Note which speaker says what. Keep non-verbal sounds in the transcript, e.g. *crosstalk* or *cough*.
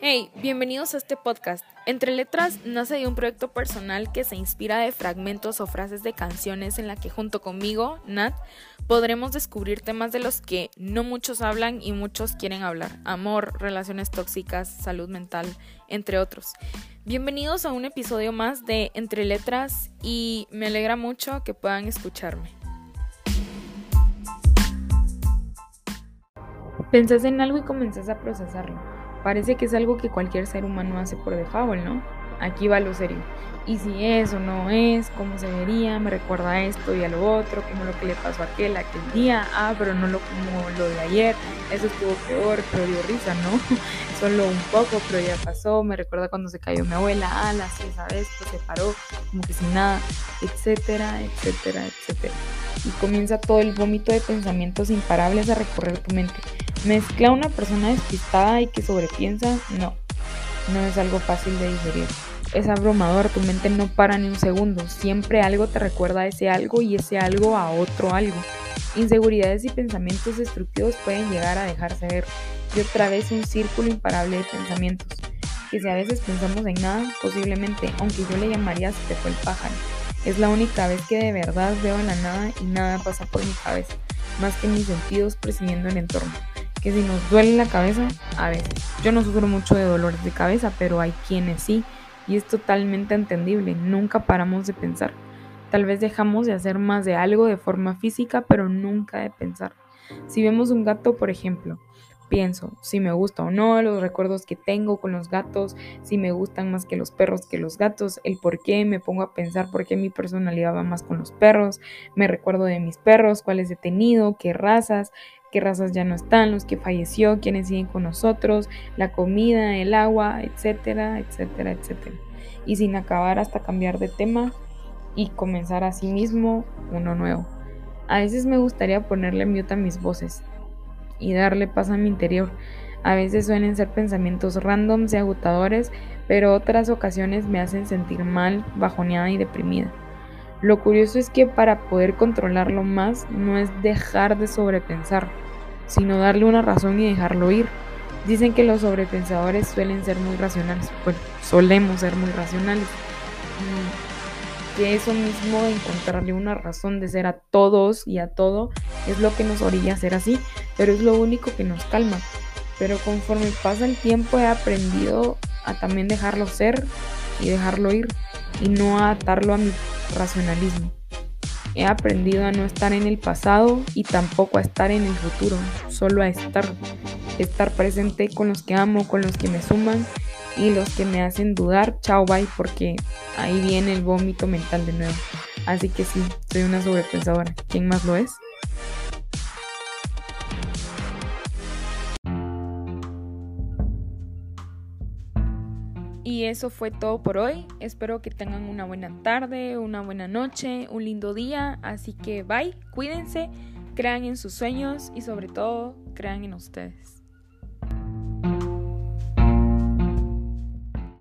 Speaker 1: Hey, bienvenidos a este podcast. Entre Letras nace de un proyecto personal que se inspira de fragmentos o frases de canciones en la que junto conmigo, Nat, podremos descubrir temas de los que no muchos hablan y muchos quieren hablar. Amor, relaciones tóxicas, salud mental, entre otros. Bienvenidos a un episodio más de Entre Letras y me alegra mucho que puedan escucharme. Pensás en algo y comenzás a procesarlo Parece que es algo que cualquier ser humano hace por default, ¿no? Aquí va lo serio. Y si es o no es, cómo se vería, me recuerda a esto y a lo otro, como lo que le pasó a aquel aquel día, ah, pero no lo como lo de ayer, eso estuvo peor, pero dio risa, ¿no? *laughs* Solo un poco, pero ya pasó, me recuerda cuando se cayó mi abuela, ah, la sí, esa vez, pues se paró, como que sin nada, etcétera, etcétera, etcétera. Y comienza todo el vómito de pensamientos imparables a recorrer tu mente Mezcla una persona despistada y que sobrepiensa, no, no es algo fácil de digerir. Es abrumador, tu mente no para ni un segundo, siempre algo te recuerda a ese algo y ese algo a otro algo. Inseguridades y pensamientos destructivos pueden llegar a dejarse ver y otra vez un círculo imparable de pensamientos, que si a veces pensamos en nada, posiblemente, aunque yo le llamaría se te fue el pájaro. Es la única vez que de verdad veo la nada y nada pasa por mi cabeza, más que mis sentidos presidiendo el entorno que si nos duele la cabeza, a veces. Yo no sufro mucho de dolores de cabeza, pero hay quienes sí, y es totalmente entendible, nunca paramos de pensar. Tal vez dejamos de hacer más de algo de forma física, pero nunca de pensar. Si vemos un gato, por ejemplo, pienso si me gusta o no, los recuerdos que tengo con los gatos, si me gustan más que los perros que los gatos, el por qué, me pongo a pensar por qué mi personalidad va más con los perros, me recuerdo de mis perros, cuáles he tenido, qué razas, qué razas ya no están, los que falleció, quiénes siguen con nosotros, la comida, el agua, etcétera, etcétera, etcétera. Y sin acabar hasta cambiar de tema y comenzar a sí mismo uno nuevo. A veces me gustaría ponerle mute a mis voces y darle paz a mi interior. A veces suelen ser pensamientos randoms y agotadores, pero otras ocasiones me hacen sentir mal, bajoneada y deprimida. Lo curioso es que para poder controlarlo más no es dejar de sobrepensar, sino darle una razón y dejarlo ir. Dicen que los sobrepensadores suelen ser muy racionales, bueno, solemos ser muy racionales. Y que eso mismo encontrarle una razón de ser a todos y a todo es lo que nos orilla a ser así, pero es lo único que nos calma. Pero conforme pasa el tiempo he aprendido a también dejarlo ser y dejarlo ir y no atarlo a mi racionalismo. He aprendido a no estar en el pasado y tampoco a estar en el futuro, solo a estar, estar presente con los que amo, con los que me suman y los que me hacen dudar, chao bye, porque ahí viene el vómito mental de nuevo. Así que sí, soy una sobrepensadora. ¿Quién más lo es? Y eso fue todo por hoy. Espero que tengan una buena tarde, una buena noche, un lindo día. Así que bye, cuídense, crean en sus sueños y sobre todo crean en ustedes.